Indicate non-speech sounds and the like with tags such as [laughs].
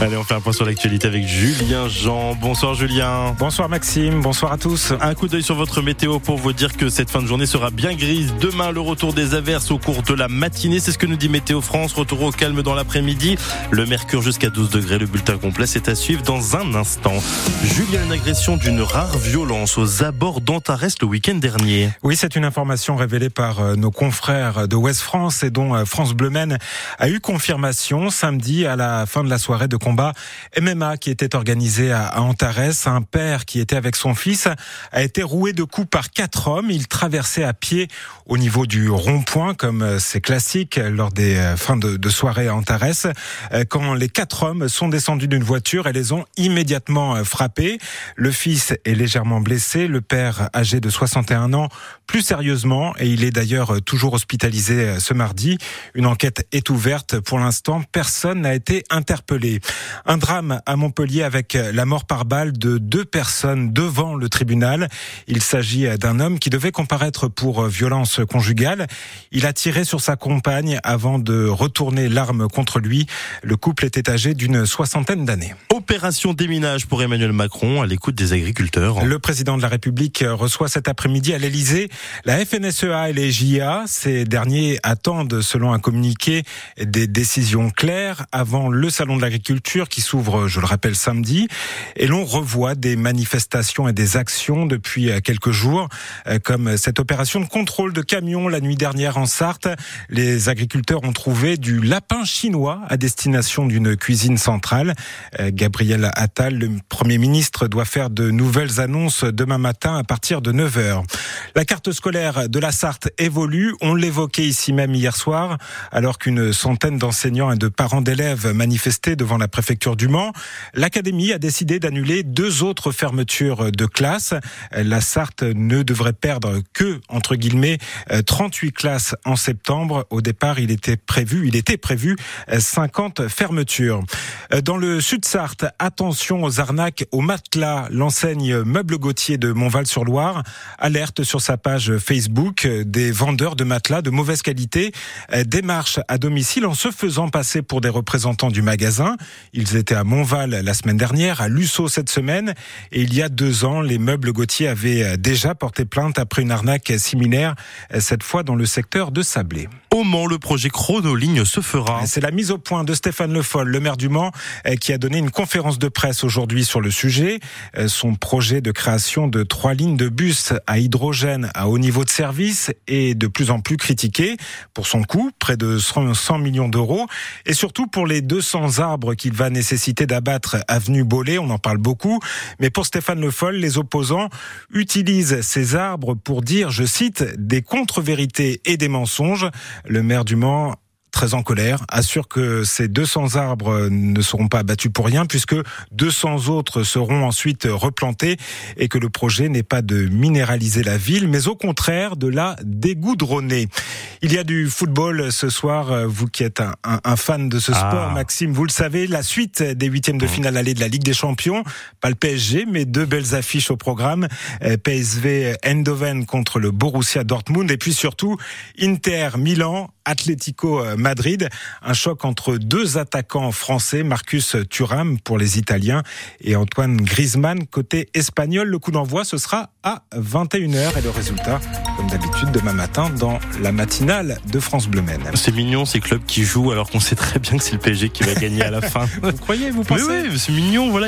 Allez, on fait un point sur l'actualité avec Julien Jean. Bonsoir Julien. Bonsoir Maxime, bonsoir à tous. Un coup d'œil sur votre météo pour vous dire que cette fin de journée sera bien grise. Demain, le retour des averses au cours de la matinée. C'est ce que nous dit Météo France. Retour au calme dans l'après-midi. Le mercure jusqu'à 12 degrés. Le bulletin complet, c'est à suivre dans un instant. Julien, une agression d'une rare violence aux abords d'Antares le week-end dernier. Oui, c'est une information révélée par euh, nos confrères de Ouest France et dont euh, France Bleu a eu confirmation samedi à la fin de la soirée de MMA qui était organisé à Antares. Un père qui était avec son fils a été roué de coups par quatre hommes. Il traversait à pied au niveau du rond-point, comme c'est classique lors des euh, fins de, soirée à Antares, euh, quand les quatre hommes sont descendus d'une voiture et les ont immédiatement euh, frappés. Le fils est légèrement blessé, le père âgé de 61 ans plus sérieusement et il est d'ailleurs toujours hospitalisé ce mardi. Une enquête est ouverte. Pour l'instant, personne n'a été interpellé. Un drame à Montpellier avec la mort par balle de deux personnes devant le tribunal. Il s'agit d'un homme qui devait comparaître pour violence conjugale. Il a tiré sur sa compagne avant de retourner l'arme contre lui. Le couple était âgé d'une soixantaine d'années. Opération déminage pour Emmanuel Macron à l'écoute des agriculteurs. Le président de la République reçoit cet après-midi à l'Elysée la FNSEA et les JA. Ces derniers attendent, selon un communiqué, des décisions claires avant le salon de l'agriculture qui s'ouvre, je le rappelle, samedi. Et l'on revoit des manifestations et des actions depuis quelques jours, euh, comme cette opération de contrôle de camions la nuit dernière en Sarthe. Les agriculteurs ont trouvé du lapin chinois à destination d'une cuisine centrale. Euh, Gabriel Attal, le Premier ministre, doit faire de nouvelles annonces demain matin à partir de 9h. La carte scolaire de la Sarthe évolue. On l'évoquait ici même hier soir, alors qu'une centaine d'enseignants et de parents d'élèves manifestaient devant la préfecture du Mans. L'Académie a décidé d'annuler deux autres fermetures de classes. La Sarthe ne devrait perdre que, entre guillemets, 38 classes en septembre. Au départ, il était prévu, il était prévu 50 fermetures. Dans le sud Sarthe, attention aux arnaques au matelas. L'enseigne Meuble Gauthier de Montval-sur-Loire alerte sur sa page Facebook des vendeurs de matelas de mauvaise qualité démarchent à domicile en se faisant passer pour des représentants du magasin. Ils étaient à Montval la semaine dernière, à Lusso cette semaine, et il y a deux ans, les meubles Gauthier avaient déjà porté plainte après une arnaque similaire, cette fois dans le secteur de Sablé. Mans, le projet Chronoligne se fera. C'est la mise au point de Stéphane Le Foll, le maire du Mans, qui a donné une conférence de presse aujourd'hui sur le sujet. Son projet de création de trois lignes de bus à hydrogène à haut niveau de service est de plus en plus critiqué pour son coût, près de 100 millions d'euros, et surtout pour les 200 arbres qu'il va nécessiter d'abattre avenue Bollé. On en parle beaucoup, mais pour Stéphane Le Foll, les opposants utilisent ces arbres pour dire, je cite, des contre-vérités et des mensonges. Le maire du Mans très en colère, assure que ces 200 arbres ne seront pas abattus pour rien puisque 200 autres seront ensuite replantés et que le projet n'est pas de minéraliser la ville, mais au contraire de la dégoudronner. Il y a du football ce soir, vous qui êtes un, un, un fan de ce sport, ah. Maxime, vous le savez, la suite des huitièmes de mmh. finale allée de la Ligue des Champions, pas le PSG, mais deux belles affiches au programme, PSV Eindhoven contre le Borussia Dortmund et puis surtout Inter Milan Atlético Madrid. Un choc entre deux attaquants français, Marcus Thuram pour les Italiens et Antoine Griezmann côté espagnol. Le coup d'envoi, ce sera à 21h et le résultat, comme d'habitude, demain matin dans la matinale de France Bleu Maine. C'est mignon ces clubs qui jouent alors qu'on sait très bien que c'est le PSG qui va gagner à la [laughs] fin. vous croyez, vous pensez Mais oui, c'est mignon, voilà.